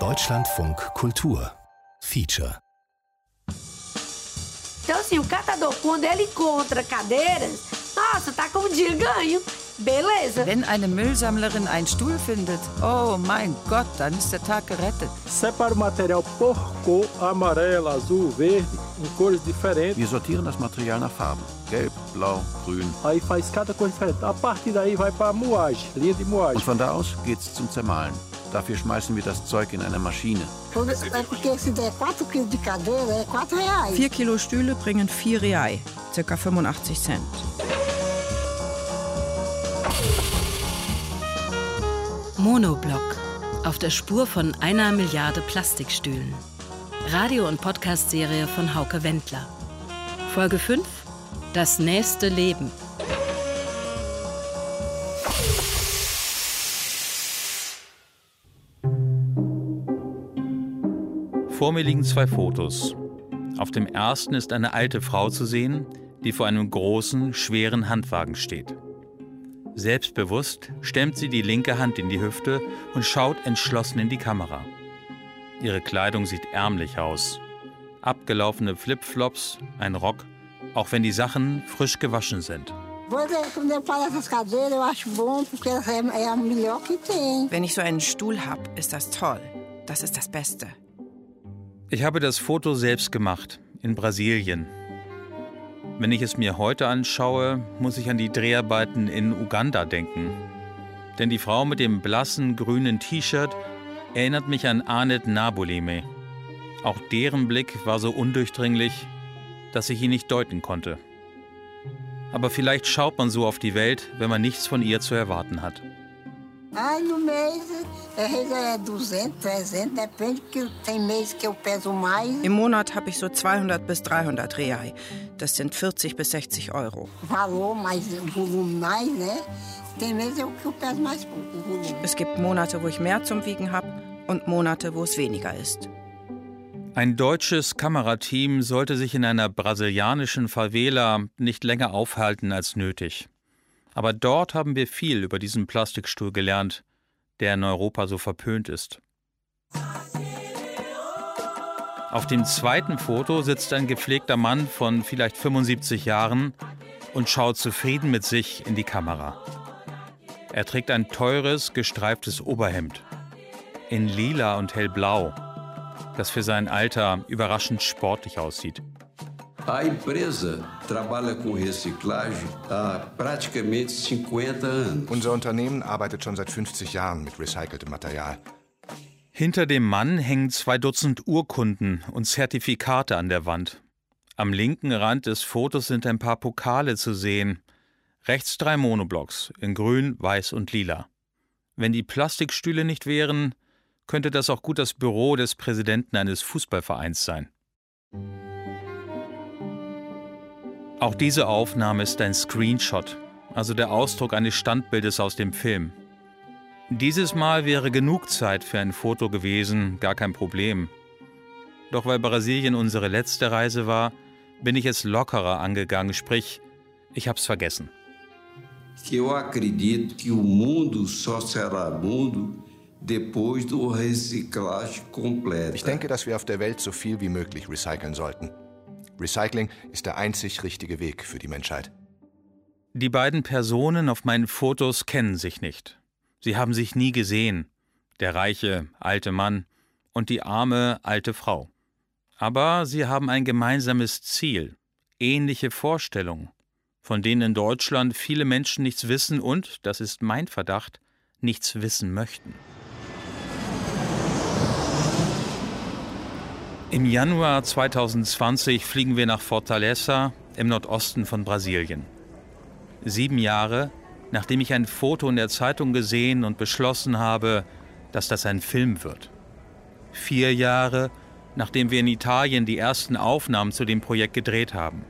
Deutschlandfunk Kultur Feature Então, assim, o catador, quando ele encontra cadeiras, nossa, tá com um dia ganho. Beleza. Wenn eine Müllsammlerin einen Stuhl findet, oh mein Gott, dann ist der Tag gerettet. Separa o material por cor, amarelo, azul, verde, em cores diferentes. Wir sortieren das Material nach Farben. Gelb, blau, grün. Aí faz cada cor diferente. A partir daí vai para moagem, linha de moagem. Und von da aus geht's zum Zermahlen. Dafür schmeißen wir das Zeug in eine Maschine. É porque se der 4 quilos de cadeira, é 4 reais. Vier Kilo Stühle bringen 4 Real, circa 85 Cent. Monoblock. Auf der Spur von einer Milliarde Plastikstühlen. Radio- und Podcast-Serie von Hauke Wendler. Folge 5. Das nächste Leben. Vor mir liegen zwei Fotos. Auf dem ersten ist eine alte Frau zu sehen, die vor einem großen, schweren Handwagen steht. Selbstbewusst stemmt sie die linke Hand in die Hüfte und schaut entschlossen in die Kamera. Ihre Kleidung sieht ärmlich aus. Abgelaufene Flipflops, ein Rock, auch wenn die Sachen frisch gewaschen sind. Wenn ich so einen Stuhl habe, ist das toll. Das ist das Beste. Ich habe das Foto selbst gemacht, in Brasilien. Wenn ich es mir heute anschaue, muss ich an die Dreharbeiten in Uganda denken. Denn die Frau mit dem blassen grünen T-Shirt erinnert mich an Anet Nabulime. Auch deren Blick war so undurchdringlich, dass ich ihn nicht deuten konnte. Aber vielleicht schaut man so auf die Welt, wenn man nichts von ihr zu erwarten hat. Aí no mês, às vezes é 200, 300, depende, que tem mês que eu peso mais. Im Monat habe ich so 200 bis 300 Real. Das sind 40 bis 60 Euro. Valor, mais volume mais, né? Tem mês eu, que eu peso mais pouco, o volume. Es gibt Monate, wo ich mehr zum Wiegen habe und Monate, wo es weniger ist. Ein deutsches Kamerateam sollte sich in einer brasilianischen Favela nicht länger aufhalten als nötig. Aber dort haben wir viel über diesen Plastikstuhl gelernt, der in Europa so verpönt ist. Auf dem zweiten Foto sitzt ein gepflegter Mann von vielleicht 75 Jahren und schaut zufrieden mit sich in die Kamera. Er trägt ein teures, gestreiftes Oberhemd in lila und hellblau, das für sein Alter überraschend sportlich aussieht. A empresa trabalha com reciclagem há praticamente 50 anos. Unser Unternehmen arbeitet schon seit 50 Jahren mit recyceltem Material. Hinter dem Mann hängen zwei Dutzend Urkunden und Zertifikate an der Wand. Am linken Rand des Fotos sind ein paar Pokale zu sehen. Rechts drei Monoblocks in grün, weiß und lila. Wenn die Plastikstühle nicht wären, könnte das auch gut das Büro des Präsidenten eines Fußballvereins sein. Auch diese Aufnahme ist ein Screenshot, also der Ausdruck eines Standbildes aus dem Film. Dieses Mal wäre genug Zeit für ein Foto gewesen, gar kein Problem. Doch weil Brasilien unsere letzte Reise war, bin ich es lockerer angegangen, sprich, ich hab's vergessen. Eu acredito que o mundo só será mundo Ich denke, dass wir auf der Welt so viel wie möglich recyceln sollten. Recycling ist der einzig richtige Weg für die Menschheit. Die beiden Personen auf meinen Fotos kennen sich nicht. Sie haben sich nie gesehen. Der reiche, alte Mann und die arme, alte Frau. Aber sie haben ein gemeinsames Ziel, ähnliche Vorstellungen, von denen in Deutschland viele Menschen nichts wissen und, das ist mein Verdacht, nichts wissen möchten. Im Januar 2020 fliegen wir nach Fortaleza im Nordosten von Brasilien. Sieben Jahre, nachdem ich ein Foto in der Zeitung gesehen und beschlossen habe, dass das ein Film wird. Vier Jahre, nachdem wir in Italien die ersten Aufnahmen zu dem Projekt gedreht haben.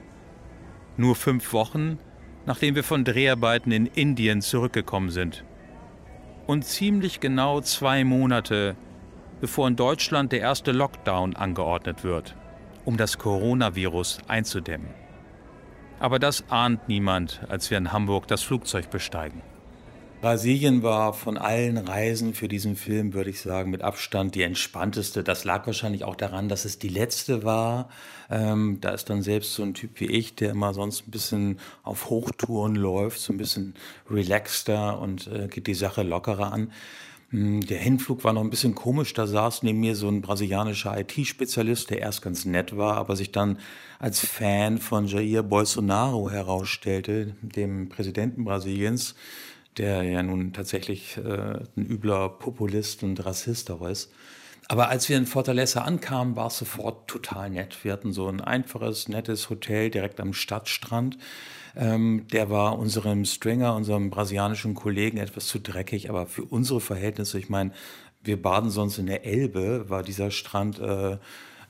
Nur fünf Wochen, nachdem wir von Dreharbeiten in Indien zurückgekommen sind. Und ziemlich genau zwei Monate, bevor in Deutschland der erste Lockdown angeordnet wird, um das Coronavirus einzudämmen. Aber das ahnt niemand, als wir in Hamburg das Flugzeug besteigen. Brasilien war von allen Reisen für diesen Film, würde ich sagen, mit Abstand die entspannteste. Das lag wahrscheinlich auch daran, dass es die letzte war. Ähm, da ist dann selbst so ein Typ wie ich, der immer sonst ein bisschen auf Hochtouren läuft, so ein bisschen relaxter und äh, geht die Sache lockerer an. Hm, der Hinflug war noch ein bisschen komisch. Da saß neben mir so ein brasilianischer IT-Spezialist, der erst ganz nett war, aber sich dann als Fan von Jair Bolsonaro herausstellte, dem Präsidenten Brasiliens der ja nun tatsächlich äh, ein übler Populist und Rassist auch ist. Aber als wir in Fortaleza ankamen, war es sofort total nett. Wir hatten so ein einfaches, nettes Hotel direkt am Stadtstrand. Ähm, der war unserem Stringer, unserem brasilianischen Kollegen, etwas zu dreckig, aber für unsere Verhältnisse, ich meine, wir baden sonst in der Elbe, war dieser Strand äh,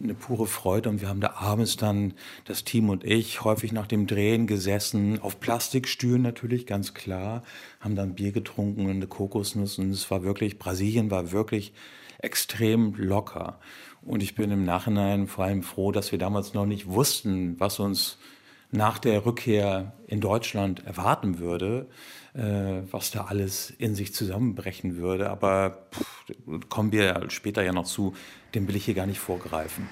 eine pure Freude und wir haben da abends dann, das Team und ich, häufig nach dem Drehen gesessen, auf Plastikstühlen natürlich, ganz klar, haben dann Bier getrunken und eine Kokosnuss und es war wirklich, Brasilien war wirklich extrem locker. Und ich bin im Nachhinein vor allem froh, dass wir damals noch nicht wussten, was uns nach der Rückkehr in Deutschland erwarten würde, äh, was da alles in sich zusammenbrechen würde. Aber pff, kommen wir später ja noch zu, dem will ich hier gar nicht vorgreifen.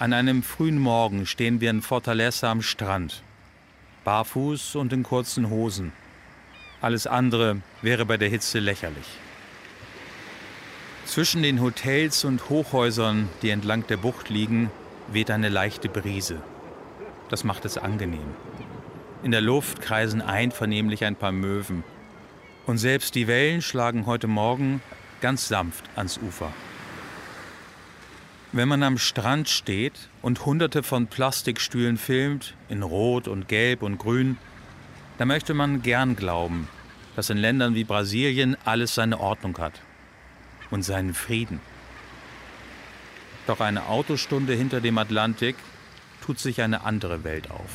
An einem frühen Morgen stehen wir in Fortaleza am Strand. Barfuß und in kurzen Hosen. Alles andere wäre bei der Hitze lächerlich. Zwischen den Hotels und Hochhäusern, die entlang der Bucht liegen, weht eine leichte Brise. Das macht es angenehm. In der Luft kreisen einvernehmlich ein paar Möwen. Und selbst die Wellen schlagen heute Morgen ganz sanft ans Ufer. Wenn man am Strand steht und hunderte von Plastikstühlen filmt, in Rot und Gelb und Grün, dann möchte man gern glauben, dass in Ländern wie Brasilien alles seine Ordnung hat und seinen Frieden. Doch eine Autostunde hinter dem Atlantik tut sich eine andere Welt auf.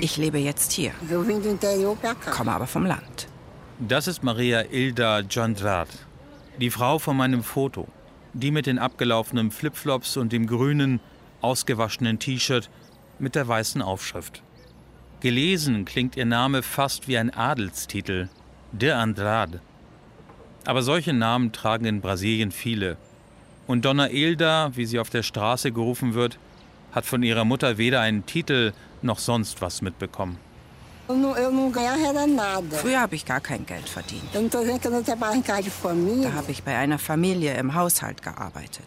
Ich lebe jetzt hier, komme aber vom Land. Das ist Maria Ilda Jandrat, die Frau von meinem Foto. Die mit den abgelaufenen Flipflops und dem grünen, ausgewaschenen T-Shirt mit der weißen Aufschrift. Gelesen klingt ihr Name fast wie ein Adelstitel, de Andrade. Aber solche Namen tragen in Brasilien viele. Und Donna Ilda, wie sie auf der Straße gerufen wird, hat von ihrer Mutter weder einen Titel noch sonst was mitbekommen. Früher habe ich gar kein Geld verdient. Da habe ich bei einer Familie im Haushalt gearbeitet.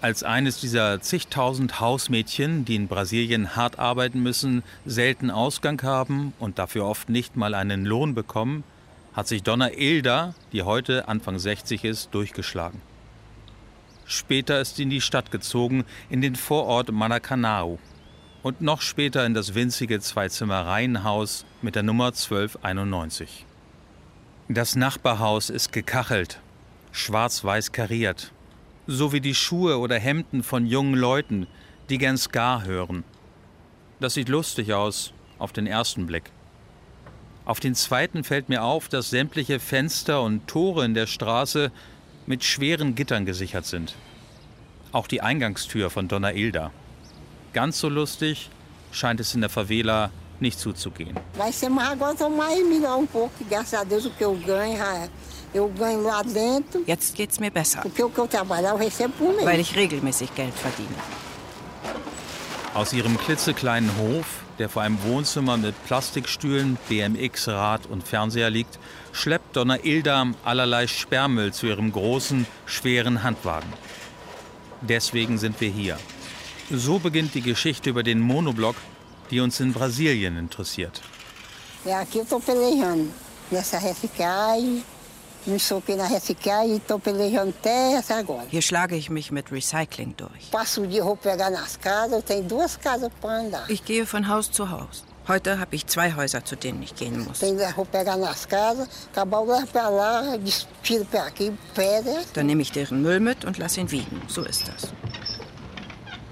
Als eines dieser zigtausend Hausmädchen, die in Brasilien hart arbeiten müssen, selten Ausgang haben und dafür oft nicht mal einen Lohn bekommen, hat sich Donna Ilda, die heute Anfang 60 ist, durchgeschlagen. Später ist sie in die Stadt gezogen, in den Vorort Maracanã und noch später in das winzige Zweizimmer-Reihenhaus mit der Nummer 1291. Das Nachbarhaus ist gekachelt, schwarz-weiß kariert, so wie die Schuhe oder Hemden von jungen Leuten, die gern Ska hören. Das sieht lustig aus, auf den ersten Blick. Auf den zweiten fällt mir auf, dass sämtliche Fenster und Tore in der Straße mit schweren Gittern gesichert sind. Auch die Eingangstür von Donna Ilda. Ganz so lustig scheint es in der Favela nicht zuzugehen. Jetzt geht's mir besser, weil ich regelmäßig Geld verdiene. Aus ihrem klitzekleinen Hof, der vor einem Wohnzimmer mit Plastikstühlen, BMX, Rad und Fernseher liegt, schleppt Donna Ilda allerlei Sperrmüll zu ihrem großen, schweren Handwagen. Deswegen sind wir hier. So beginnt die Geschichte über den Monoblock, die uns in Brasilien interessiert. Ja, aqui eu nessa Hier schlage ich mich mit Recycling durch. Ich gehe von Haus zu Haus. Heute habe ich zwei Häuser, zu denen ich gehen muss. Pedra. Dann nehme ich deren Müll mit und lasse ihn wiegen. So ist das.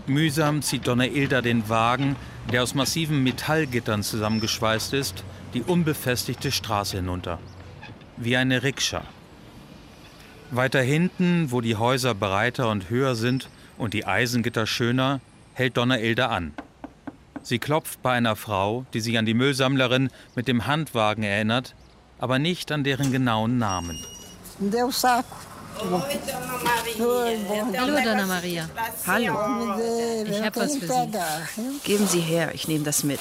Mühsam zieht Donna Ilda den Wagen, der aus massiven Metallgittern zusammengeschweißt ist, die unbefestigte Straße hinunter. Wie eine Rikscha. Weiter hinten, wo die Häuser breiter und höher sind und die Eisengitter schöner, hält Donna Ilda an. Sie klopft bei einer Frau, die sich an die Müllsammlerin mit dem Handwagen erinnert, aber nicht an deren genauen Namen. Hallo, Donna Maria. Hallo. Ich habe was für Sie. Geben Sie her, ich nehme das mit.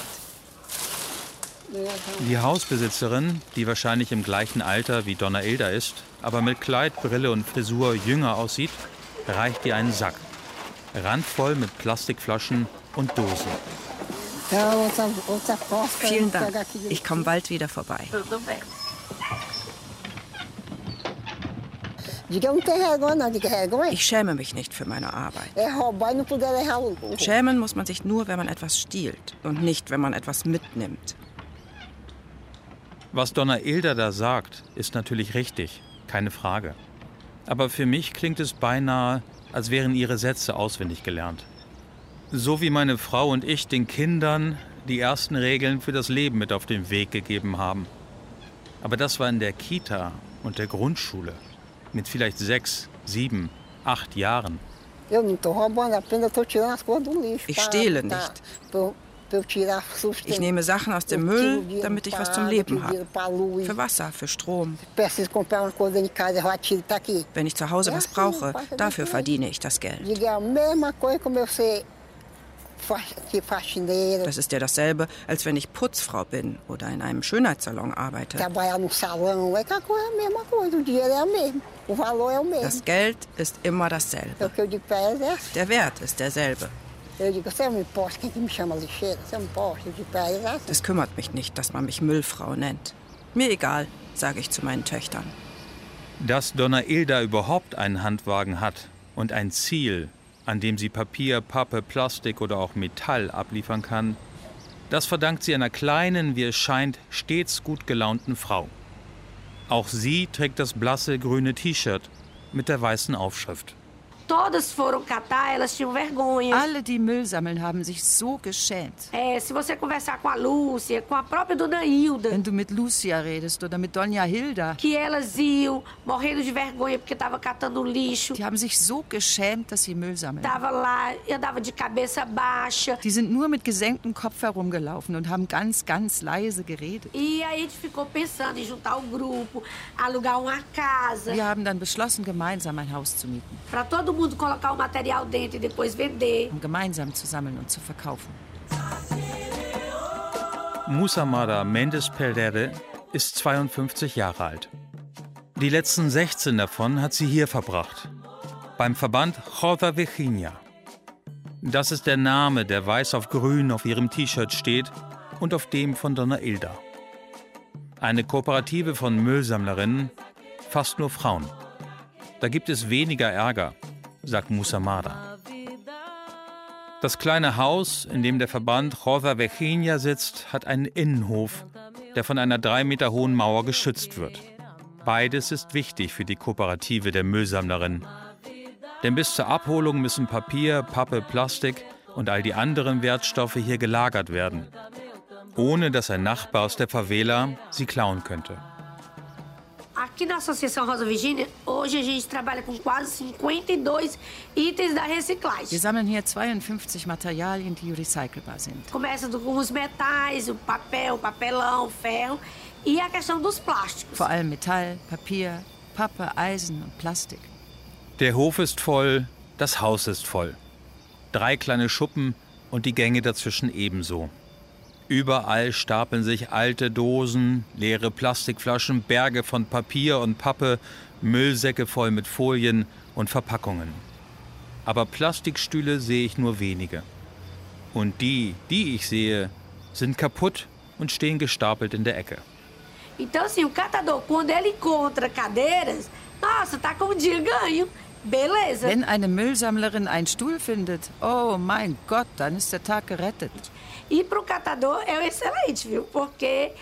Die Hausbesitzerin, die wahrscheinlich im gleichen Alter wie Donna Ilda ist, aber mit Kleid, Brille und Frisur jünger aussieht, reicht ihr einen Sack. Randvoll mit Plastikflaschen und Dosen. Vielen Dank. Ich komme bald wieder vorbei. Ich schäme mich nicht für meine Arbeit. Schämen muss man sich nur, wenn man etwas stiehlt und nicht, wenn man etwas mitnimmt. Was Donna Ilda da sagt, ist natürlich richtig, keine Frage. Aber für mich klingt es beinahe, als wären ihre Sätze auswendig gelernt. So wie meine Frau und ich den Kindern die ersten Regeln für das Leben mit auf den Weg gegeben haben. Aber das war in der Kita und der Grundschule mit vielleicht sechs, sieben, acht Jahren. Ich stehle nicht. Ich nehme Sachen aus dem Müll, damit ich was zum Leben habe. Für Wasser, für Strom. Wenn ich zu Hause was brauche, dafür verdiene ich das Geld. Das ist ja dasselbe, als wenn ich Putzfrau bin oder in einem Schönheitssalon arbeite. Das Geld ist immer dasselbe. Der Wert ist derselbe. Das kümmert mich nicht, dass man mich Müllfrau nennt. Mir egal, sage ich zu meinen Töchtern. Dass Donna Ilda überhaupt einen Handwagen hat und ein Ziel, an dem sie Papier, Pappe, Plastik oder auch Metall abliefern kann, das verdankt sie einer kleinen, wie es scheint, stets gut gelaunten Frau. Auch sie trägt das blasse grüne T-Shirt mit der weißen Aufschrift. Todas foram catar, elas tinham vergonha. Alle, die Müll sammeln, haben sich so geschämt. É, se você conversar com a Lúcia, com a própria Dona Hilda. Wenn du mit Lúcia redest oder mit Dona Hilda. Que elas iam morrendo de vergonha porque estava catando lixo. Die haben sich so geschämt, dass sie Müll sammeln. Tava lá, andava de cabeça baixa. Die sind nur mit gesenktem Kopf herumgelaufen und haben ganz, ganz leise geredet. E aí a gente ficou pensando em juntar o grupo, alugar uma casa. Wir haben dann beschlossen, gemeinsam ein Haus zu mieten. Para todo mundo mundo colocar o material dentro e depois vender. Um gemeinsam zu sammeln und zu verkaufen. Musamada Mendes Pereira ist 52 Jahre alt. Die letzten 16 davon hat sie hier verbracht. Beim Verband Roda Virginia. Das ist der Name, der weiß auf grün auf ihrem T-Shirt steht und auf dem von Donna Ilda. Eine Kooperative von Müllsammlerinnen, fast nur Frauen. Da gibt es weniger Ärger, sagt Musamada. Das kleine Haus, in dem der Verband Rosa Virginia sitzt, hat einen Innenhof, der von einer drei Meter hohen Mauer geschützt wird. Beides ist wichtig für die Kooperative der Müllsammlerin. Denn bis zur Abholung müssen Papier, Pappe, Plastik und all die anderen Wertstoffe hier gelagert werden, ohne dass ein Nachbar aus der Favela sie klauen könnte. Aqui na Associação Rosa Virgínia, hoje a gente trabalha com quase 52 itens da reciclagem. Wir sammeln hier 52 Materialien, die recycelbar sind. Começa com os metais, o papel, papelão, ferro e a questão dos plásticos. Vor allem Metall, Papier, Pappe, Eisen und Plastik. Der Hof ist voll, das Haus ist voll. Drei kleine Schuppen und die Gänge dazwischen ebenso. Überall stapeln sich alte Dosen, leere Plastikflaschen, Berge von Papier und Pappe, Müllsäcke voll mit Folien und Verpackungen. Aber Plastikstühle sehe ich nur wenige. Und die, die ich sehe, sind kaputt und stehen gestapelt in der Ecke. Então, assim, o catador, quando ele encontra cadeiras, nossa, tá com um dia ganho. Beleza. Wenn eine Müllsammlerin einen Stuhl findet, oh mein Gott, dann ist der Tag gerettet. E para o catador é excelente, viu? Porque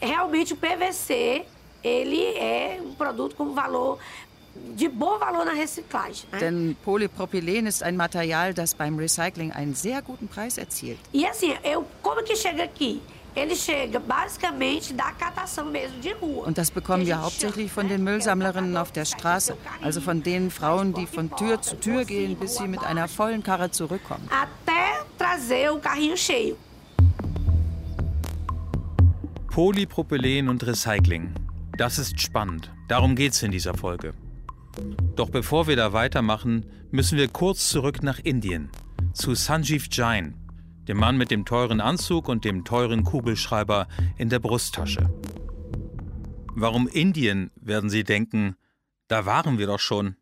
realmente o PVC ele é um produto com valor de bom valor na reciclagem. Né? Denn Polypropylen ist ein Material, das beim Recycling einen sehr guten Preis erzielt. E assim, eu como que chega aqui? Ele chega basicamente da catação mesmo de rua. Und das bekommen wir hauptsächlich von den Müllsammlerinnen auf der Straße, also von den Frauen, die von Tür zu Tür gehen, bis sie mit einer vollen Karre zurückkommen. Até trazer o carrinho cheio. Polypropylen und Recycling. Das ist spannend. Darum geht es in dieser Folge. Doch bevor wir da weitermachen, müssen wir kurz zurück nach Indien, zu Sanjeev Jain, dem Mann mit dem teuren Anzug und dem teuren Kugelschreiber in der Brusttasche. Warum Indien, werden Sie denken, da waren wir doch schon.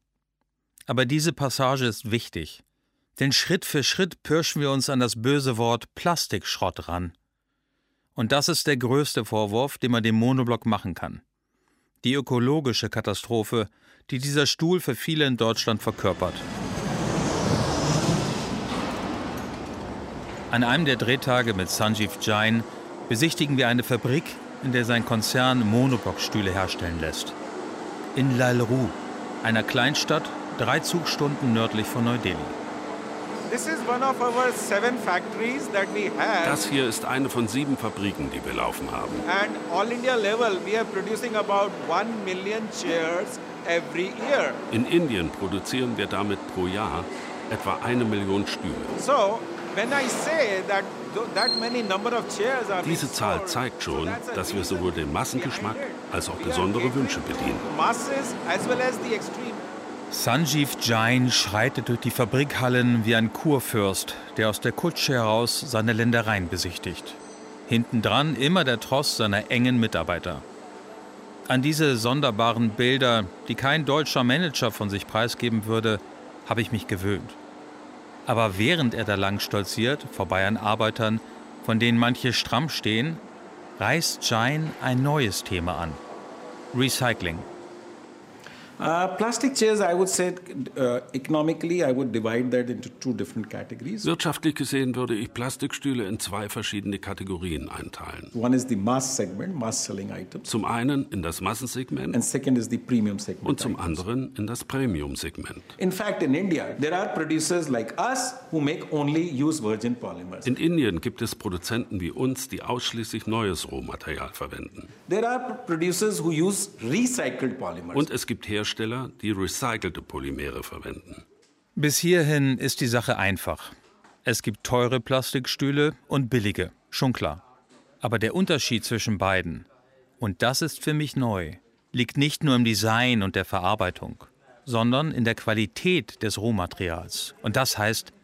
Aber diese Passage ist wichtig, denn Schritt für Schritt pirschen wir uns an das böse Wort Plastikschrott ran. Und das ist der größte Vorwurf, den man dem Monoblock machen kann. Die ökologische Katastrophe, die dieser Stuhl für viele in Deutschland verkörpert. An einem der Drehtage mit Sanjeev Jain besichtigen wir eine Fabrik, in der sein Konzern Monoblockstühle herstellen lässt. In Lalru, einer Kleinstadt drei Zugstunden nördlich von Neu-Delhi. Das hier ist eine von sieben Fabriken, die wir laufen haben. And all India level we are producing about 1 million chairs every year. In Indien produzieren wir damit pro Jahr etwa eine Million Stühle. So, when I say that diese Zahl zeigt schon, dass wir sowohl den Massengeschmack als auch besondere Wünsche bedienen. Sanjeev Jain schreitet durch die Fabrikhallen wie ein Kurfürst, der aus der Kutsche heraus seine Ländereien besichtigt. Hintendran immer der Tross seiner engen Mitarbeiter. An diese sonderbaren Bilder, die kein deutscher Manager von sich preisgeben würde, habe ich mich gewöhnt. Aber während er da lang stolziert, vorbei an Arbeitern, von denen manche stramm stehen, reißt Jain ein neues Thema an. Recycling. Uh, plastic chairs, I would say, uh, economically, I would divide that into two different categories. Wirtschaftlich gesehen würde ich Plastikstühle in zwei verschiedene Kategorien einteilen. One is the mass segment, mass selling items. Zum einen in das Massensegment. And second is the premium segment. Und zum items. anderen in das Premium-Segment. In fact, in India, there are producers like us who make only use virgin polymers. In Indien gibt es Produzenten wie uns, die ausschließlich neues Rohmaterial verwenden. There are producers who use recycled polymers. Und es gibt Hersteller Hersteller, die recycelte Polymere verwenden. Bis hierhin ist die Sache einfach. Es gibt teure Plastikstühle und billige, schon klar. Aber der Unterschied zwischen beiden, und das ist für mich neu, liegt nicht nur im Design und der Verarbeitung, sondern in der Qualität des Rohmaterials. Und das heißt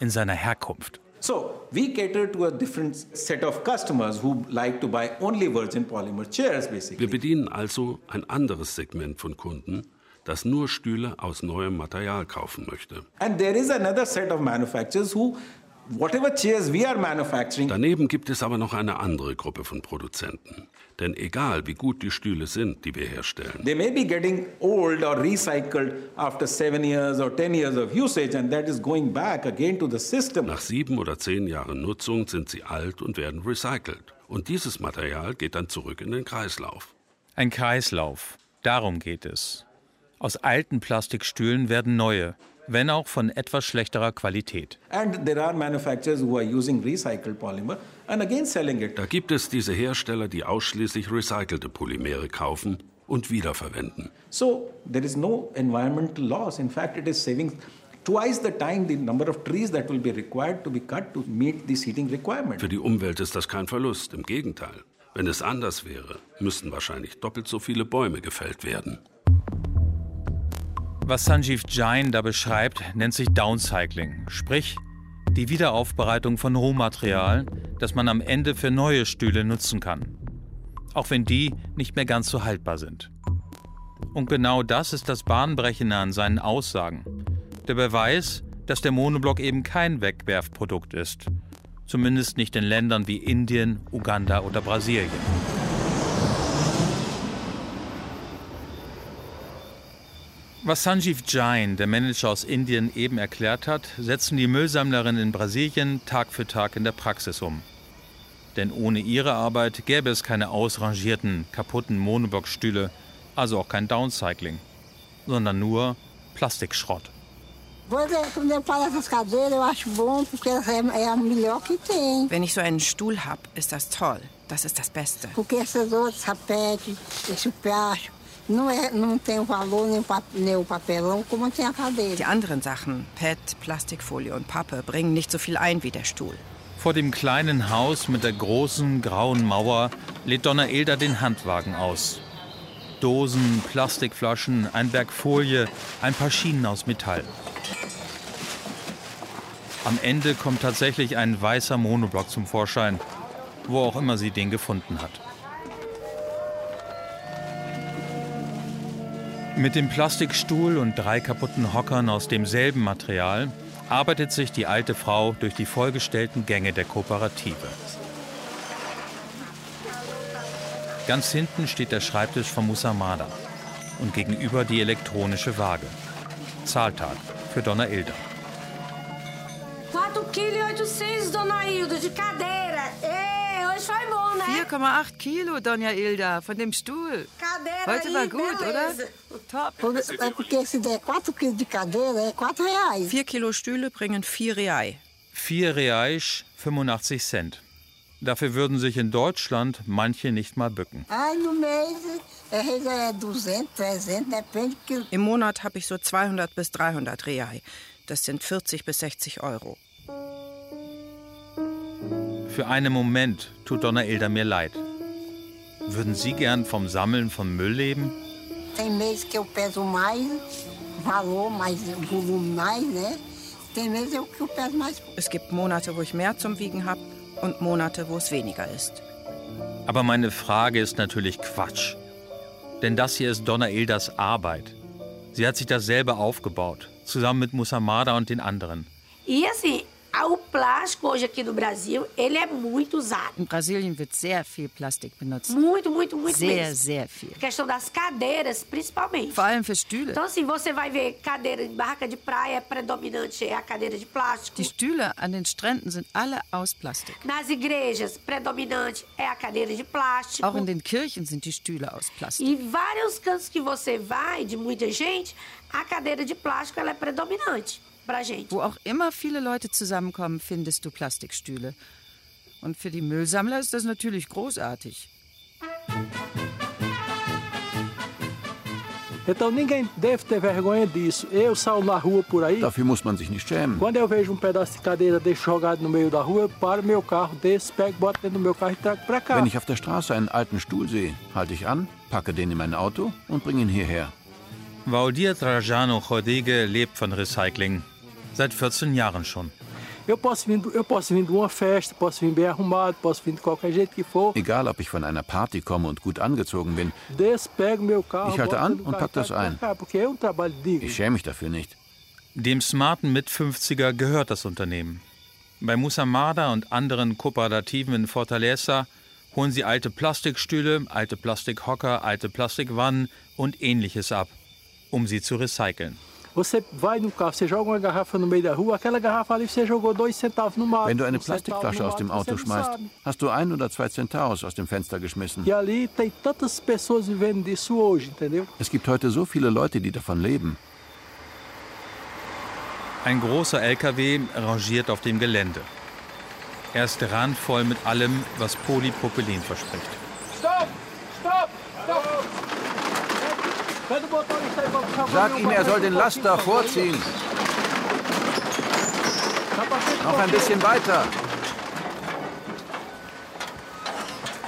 in seiner Herkunft. So, we cater to a different set of customers who like to buy only virgin polymer chairs basically. Wir bedienen also ein anderes Segment von Kunden, das nur Stühle aus neuem Material kaufen möchte. And there is another set of manufacturers who whatever chairs we are manufacturing. Daneben gibt es aber noch eine andere Gruppe von Produzenten. Denn egal wie gut die Stühle sind, die wir herstellen, they may be getting old or recycled after seven years or ten years of usage, and that is going back again to the system. Nach sieben oder zehn Jahren Nutzung sind sie alt und werden recycelt. Und dieses Material geht dann zurück in den Kreislauf. Ein Kreislauf. Darum geht es. Aus alten Plastikstühlen werden neue, wenn auch von etwas schlechterer Qualität. Da gibt es diese Hersteller, die ausschließlich recycelte Polymere kaufen und wiederverwenden. So there is no environmental loss. In fact, it is saving twice the time the number of trees that will be required to be cut to meet this heating requirement. Für die Umwelt ist das kein Verlust, im Gegenteil. Wenn es anders wäre, müssten wahrscheinlich doppelt so viele Bäume gefällt werden. Was Sanjeev Jain da beschreibt, nennt sich Downcycling, sprich die Wiederaufbereitung von Rohmaterial, das man am Ende für neue Stühle nutzen kann, auch wenn die nicht mehr ganz so haltbar sind. Und genau das ist das Bahnbrechende an seinen Aussagen. Der Beweis, dass der Monoblock eben kein Wegwerfprodukt ist, zumindest nicht in Ländern wie Indien, Uganda oder Brasilien. Was Sanjeev Jain, der Manager aus Indien, eben erklärt hat, setzen die Müllsammlerinnen in Brasilien Tag für Tag in der Praxis um. Denn ohne ihre Arbeit gäbe es keine ausrangierten, kaputten Monoblockstühle, also auch kein Downcycling, sondern nur Plastikschrott. Wenn ich so einen Stuhl habe, ist das toll. Das ist das Beste. Die anderen Sachen, PET, Plastikfolie und Pappe, bringen nicht so viel ein wie der Stuhl. Vor dem kleinen Haus mit der großen grauen Mauer lädt Donna Ilda den Handwagen aus. Dosen, Plastikflaschen, ein Berg Folie, ein paar Schienen aus Metall. Am Ende kommt tatsächlich ein weißer Monoblock zum Vorschein, wo auch immer sie den gefunden hat. Mit dem Plastikstuhl und drei kaputten Hockern aus demselben Material arbeitet sich die alte Frau durch die vollgestellten Gänge der Kooperative. Ganz hinten steht der Schreibtisch von Musamada und gegenüber die elektronische Waage. Zahltag für Donna Ilda. 4,8 Kilo, Donna Ilda, de cadeira. Ei, hoje foi bom, né? 4,8 Kilo, Dona Ilda, von dem Stuhl. Heute war gut, oder? Top. É porque se der 4 quilos de cadeira, é 4 reais. Vier Kilo Stühle bringen vier Real. 4 Reais, 85 Cent. Dafür würden sich in Deutschland manche nicht mal bücken. Ai, no mês, às vezes é 200, 300, depende que... Im Monat habe ich so 200 bis 300 Real. Das sind 40 bis 60 Euro. Für einen Moment tut Donna Ilda mir leid. Würden Sie gern vom Sammeln von Müll leben? Tem mês que eu peso mais, valor, mais volume mais, né? Tem mês que eu peso mais Es gibt Monate, wo ich mehr zum Wiegen habe und Monate, wo es weniger ist. Aber meine Frage ist natürlich Quatsch. Denn das hier ist Donna Ildas Arbeit. Sie hat sich das selber aufgebaut, zusammen mit Musamada und den anderen. E a- o plástico hoje aqui no Brasil, ele é muito usado. In Brasilien wird sehr viel Plastik benutzt. Muito, muito, muito Sehr, mesmo. sehr viel. A questão das cadeiras, principalmente. Vor allem für Stühle. Então, assim, você vai ver cadeira de barraca de praia, predominante é a cadeira de plástico. Die Stühle an den Stränden sind alle aus Plastik. Nas igrejas, predominante é a cadeira de plástico. Auch in den Kirchen sind die Stühle aus Plastik. E vários cantos que você vai, de muita gente, a cadeira de plástico ela é predominante. Wo auch immer viele Leute zusammenkommen, findest du Plastikstühle. Und für die Müllsammler ist das natürlich großartig. Dafür muss man sich nicht schämen. E. Wenn ich auf der Straße einen alten Stuhl sehe, halte ich an, packe den in mein Auto und bringe ihn hierher. Valdir Trajano Rodrigue lebt von Recycling. Seit 14 Jahren schon. Egal, ob ich von einer Party komme und gut angezogen bin, Ich halte an und carro pack das ein. ich schäme mich dafür nicht. Dem smarten Mit-50er gehört das Unternehmen. Bei Musamada und anderen Kooperativen in Fortaleza holen sie alte Plastikstühle, alte Plastikhocker, alte Plastikwannen und ähnliches ab, um sie zu recyceln. Você vai no carro, você joga uma garrafa no meio da rua, aquela garrafa ali você jogou dois centavos no mato. Wenn du eine Plastikflasche no aus dem Auto schmeißt, hast du ein oder zwei Centavos aus dem Fenster geschmissen. E ali tem tantas pessoas vivendo disso hoje, entendeu? Es gibt heute so viele Leute, die davon leben. Ein großer LKW rangiert auf dem Gelände. Er ist randvoll mit allem, was Polypropylen verspricht. Stop! Stop! Stop! Sag ihm, er soll den Laster vorziehen. Noch ein bisschen weiter.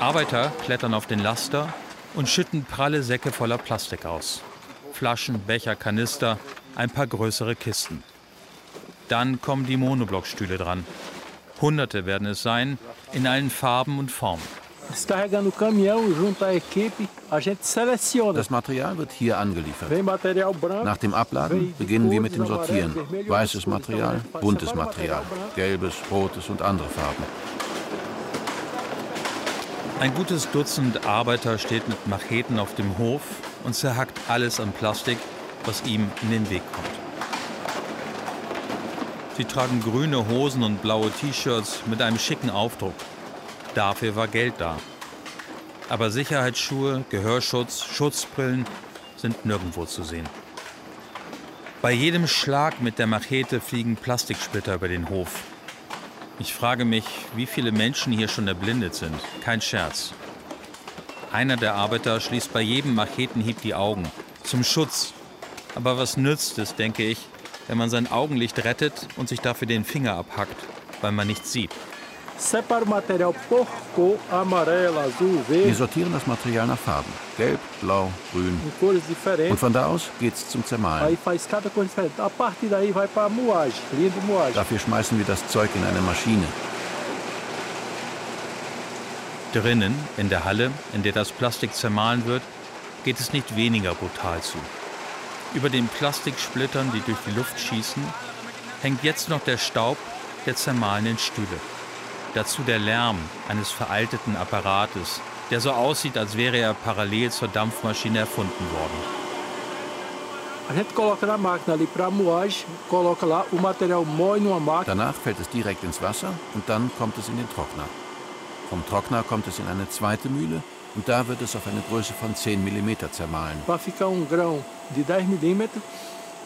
Arbeiter klettern auf den Laster und schütten pralle Säcke voller Plastik aus. Flaschen, Becher, Kanister, ein paar größere Kisten. Dann kommen die Monoblockstühle dran. Hunderte werden es sein, in allen Farben und Formen. Descarregando o caminhão junto à equipe, a gente seleciona. Das Material wird hier angeliefert. Nach dem Abladen beginnen wir mit dem Sortieren. Weißes Material, buntes Material, gelbes, rotes und andere Farben. Ein gutes Dutzend Arbeiter steht mit Macheten auf dem Hof und zerhackt alles an Plastik, was ihm in den Weg kommt. Sie tragen grüne Hosen und blaue T-Shirts mit einem schicken Aufdruck. Dafür war Geld da. Aber Sicherheitsschuhe, Gehörschutz, Schutzbrillen sind nirgendwo zu sehen. Bei jedem Schlag mit der Machete fliegen Plastiksplitter über den Hof. Ich frage mich, wie viele Menschen hier schon erblindet sind. Kein Scherz. Einer der Arbeiter schließt bei jedem Machetenhieb die Augen. Zum Schutz. Aber was nützt es, denke ich, wenn man sein Augenlicht rettet und sich dafür den Finger abhackt, weil man nichts sieht? Wir sortieren das Material nach Farben. Gelb, blau, grün. Und von da aus geht's zum Zermahlen. Dafür schmeißen wir das Zeug in eine Maschine. Drinnen, in der Halle, in der das Plastik zermahlen wird, geht es nicht weniger brutal zu. Über den Plastiksplittern, die durch die Luft schießen, hängt jetzt noch der Staub der zermahlenen Stühle. Dazu der Lärm eines veralteten Apparates, der so aussieht, als wäre er parallel zur Dampfmaschine erfunden worden. Danach fällt es direkt ins Wasser und dann kommt es in den Trockner. Vom Trockner kommt es in eine zweite Mühle und da wird es auf eine Größe von 10 mm zermahlen.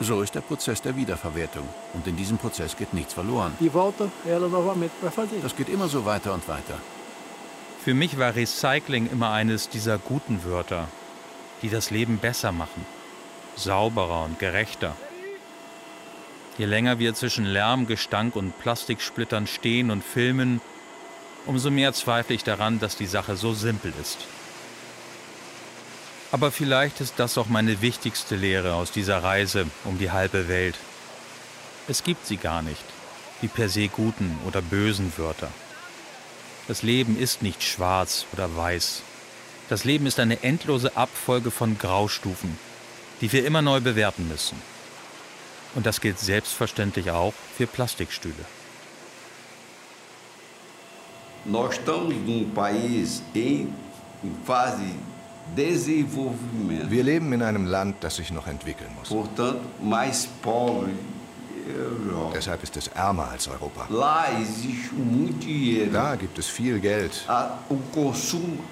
So ist der Prozess der Wiederverwertung. Und in diesem Prozess geht nichts verloren. Das geht immer so weiter und weiter. Für mich war Recycling immer eines dieser guten Wörter, die das Leben besser machen, sauberer und gerechter. Je länger wir zwischen Lärm, Gestank und Plastiksplittern stehen und filmen, umso mehr zweifle ich daran, dass die Sache so simpel ist. Aber vielleicht ist das auch meine wichtigste Lehre aus dieser Reise um die halbe Welt. Es gibt sie gar nicht, die per se guten oder bösen Wörter. Das Leben ist nicht schwarz oder weiß. Das Leben ist eine endlose Abfolge von Graustufen, die wir immer neu bewerten müssen. Und das gilt selbstverständlich auch für Plastikstühle. Nós estamos num país em fase wir leben in einem Land, das sich noch entwickeln muss. Deshalb ist es ärmer als Europa. Da gibt es viel Geld.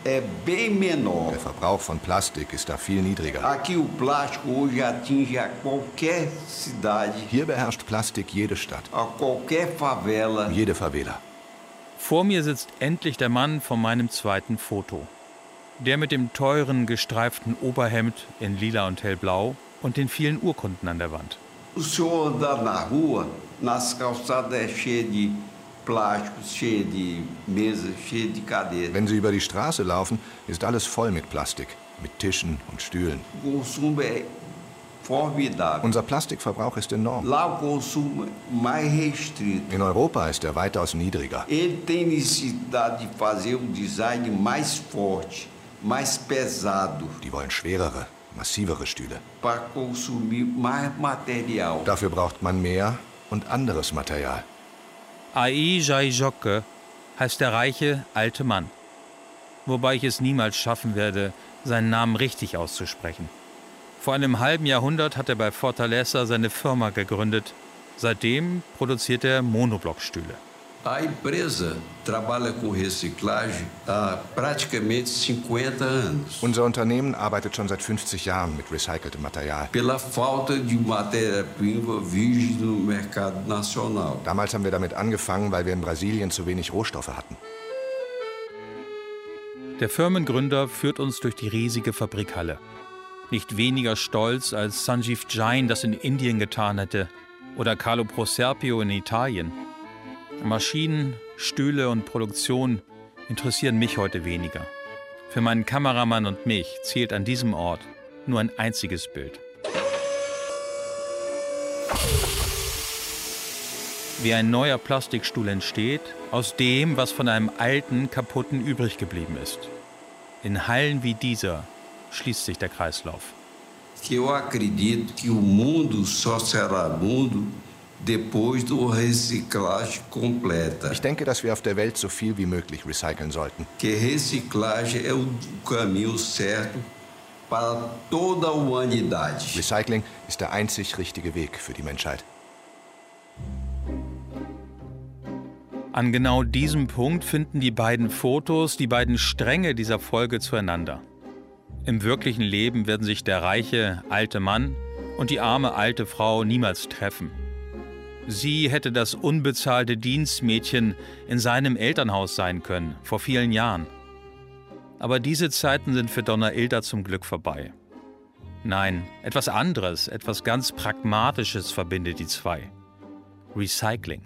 Der Verbrauch von Plastik ist da viel niedriger. Hier beherrscht Plastik jede Stadt. Jede Favela. Vor mir sitzt endlich der Mann von meinem zweiten Foto. Der mit dem teuren, gestreiften Oberhemd in lila und hellblau und den vielen Urkunden an der Wand. O senhor andar na rua, nas calçadas é cheio de plásticos, cheio de mesas, cheio de cadeiras. Wenn Sie über die Straße laufen, ist alles voll mit Plastik, mit Tischen und Stühlen. O consumo é formidável. Unser Plastikverbrauch ist enorm. Lá o consumo é mais restrito. In Europa ist er weitaus niedriger. Ele tem necessidade de fazer um design mais forte. Die wollen schwerere, massivere Stühle. Para consumir mais material. Dafür braucht man mehr und anderes Material. Ai Jaijoke heißt der reiche alte Mann. Wobei ich es niemals schaffen werde, seinen Namen richtig auszusprechen. Vor einem halben Jahrhundert hat er bei Fortaleza seine Firma gegründet. Seitdem produziert er Monoblockstühle. A empresa trabalha com reciclagem há praticamente 50 anos. Unser Unternehmen arbeitet schon seit 50 Jahren mit recyceltem Material. Pela falta de matéria-prima virgem no mercado nacional. Damals haben wir damit angefangen, weil wir in Brasilien zu wenig Rohstoffe hatten. Der Firmengründer führt uns durch die riesige Fabrikhalle. Nicht weniger stolz, als Sanjeev Jain das in Indien getan hätte oder Carlo Proserpio in Italien. Maschinen, Stühle und Produktion interessieren mich heute weniger. Für meinen Kameramann und mich zählt an diesem Ort nur ein einziges Bild. Wie ein neuer Plastikstuhl entsteht, aus dem, was von einem alten, kaputten übrig geblieben ist. In Hallen wie dieser schließt sich der Kreislauf. Eu acredito que o mundo só será Ich denke, dass wir auf der Welt so viel wie möglich recyceln sollten. Recycling ist der einzig richtige Weg für die Menschheit. An genau diesem Punkt finden die beiden Fotos, die beiden Stränge dieser Folge zueinander. Im wirklichen Leben werden sich der reiche alte Mann und die arme alte Frau niemals treffen. Sie hätte das unbezahlte Dienstmädchen in seinem Elternhaus sein können, vor vielen Jahren. Aber diese Zeiten sind für Donna Ilda zum Glück vorbei. Nein, etwas anderes, etwas ganz Pragmatisches verbindet die zwei. Recycling.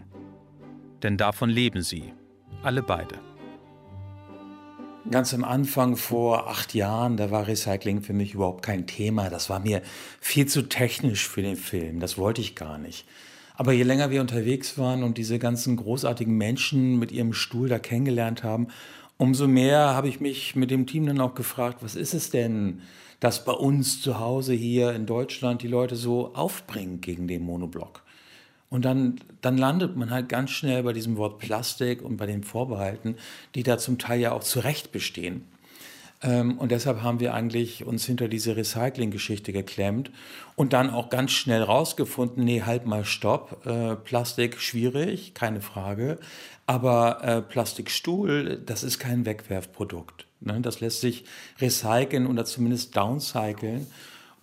Denn davon leben sie, alle beide. Ganz am Anfang vor acht Jahren, da war Recycling für mich überhaupt kein Thema. Das war mir viel zu technisch für den Film. Das wollte ich gar nicht. Aber je länger wir unterwegs waren und diese ganzen großartigen Menschen mit ihrem Stuhl da kennengelernt haben, umso mehr habe ich mich mit dem Team dann auch gefragt, was ist es denn, das bei uns zu Hause hier in Deutschland die Leute so aufbringen gegen den Monoblock? Und dann, dann landet man halt ganz schnell bei diesem Wort Plastik und bei den Vorbehalten, die da zum Teil ja auch zu Recht bestehen. Ähm, und deshalb haben wir eigentlich uns hinter diese Recycling-Geschichte geklemmt und dann auch ganz schnell rausgefunden, nee, halt mal stopp, äh, Plastik schwierig, keine Frage, aber äh, Plastikstuhl, das ist kein Wegwerfprodukt. Ne? Das lässt sich recyceln oder zumindest downcyclen.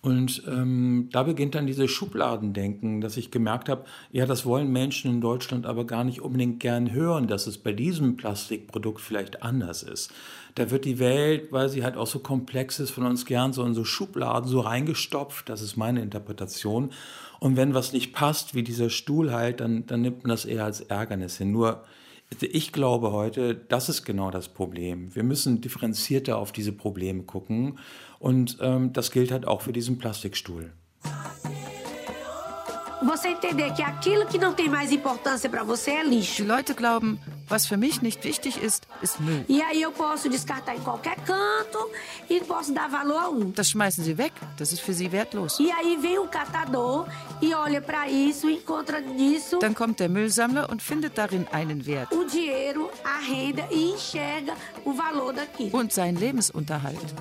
Und ähm, da beginnt dann dieses Schubladendenken, dass ich gemerkt habe, ja, das wollen Menschen in Deutschland aber gar nicht unbedingt gern hören, dass es bei diesem Plastikprodukt vielleicht anders ist. Da wird die Welt, weil sie halt auch so komplex ist, von uns gern so in so Schubladen so reingestopft. Das ist meine Interpretation. Und wenn was nicht passt, wie dieser Stuhl halt, dann, dann nimmt man das eher als Ärgernis hin. Nur ich glaube heute, das ist genau das Problem. Wir müssen differenzierter auf diese Probleme gucken. Und ähm, das gilt halt auch für diesen Plastikstuhl. Você entender que aquilo que não tem mais importância para você é lixo. Die Leute glauben, was für mich nicht wichtig ist, ist Müll. E aí eu posso descartar em qualquer canto e posso dar valor a um. Das schmeißen sie weg, das ist für sie wertlos. E aí vem um catador e olha para isso, encontra nisso. Dann kommt der Müllsammler und findet darin einen Wert. O dinheiro, a renda e enxerga o valor daqui. Und seinen Lebensunterhalt.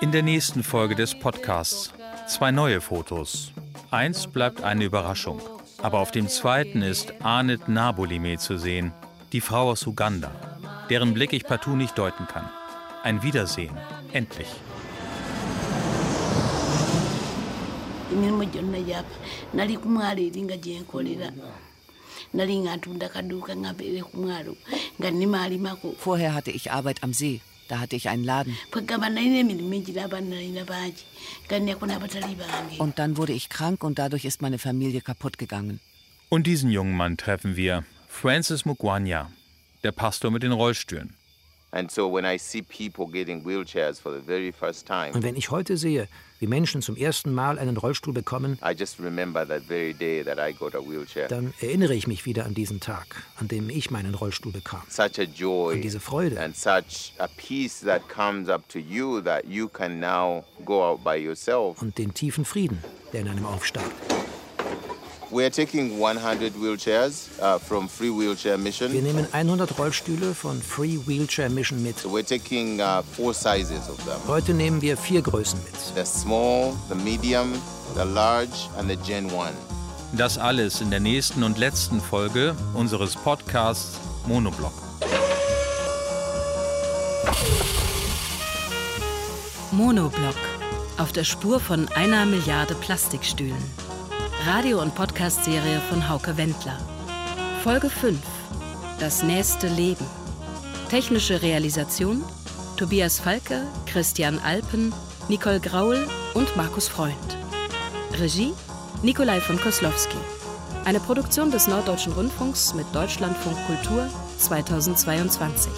In der nächsten Folge des Podcasts zwei neue Fotos. Eins bleibt eine Überraschung. Aber auf dem zweiten ist Anet Nabolime zu sehen, die Frau aus Uganda, deren Blick ich partout nicht deuten kann. Ein Wiedersehen, endlich. Vorher hatte ich Arbeit am See. Da hatte ich einen Laden. Und dann wurde ich krank und dadurch ist meine Familie kaputt gegangen. Und diesen jungen Mann treffen wir, Francis Mugwanya, der Pastor mit den Rollstühlen. And so when I see people getting wheelchairs for the very first time, Und wenn ich heute sehe, wie Menschen zum ersten Mal einen Rollstuhl bekommen, I just remember that very day that I got a wheelchair. dann erinnere ich mich wieder an diesen Tag, an dem ich meinen Rollstuhl bekam. Such a joy Und diese Freude. and such a peace that comes up to you that you can now go out by yourself. Und den tiefen Frieden, der in einem aufsteigt. Wir nehmen 100 Rollstühle von Free Wheelchair Mission mit. So we're taking uh, four sizes of them. Heute nehmen wir vier Größen mit. The small, the medium, the large and the Gen 1. Das alles in der nächsten und letzten Folge unseres Podcasts Monoblock. Monoblock. Auf der Spur von einer Milliarde Plastikstühlen. Radio- und Podcast-Serie von Hauke Wendler. Folge 5. Das nächste Leben. Technische Realisation Tobias Falke, Christian Alpen, Nicole Graul und Markus Freund. Regie Nikolai von Koslowski. Eine Produktion des Norddeutschen Rundfunks mit Deutschlandfunk Kultur 2022.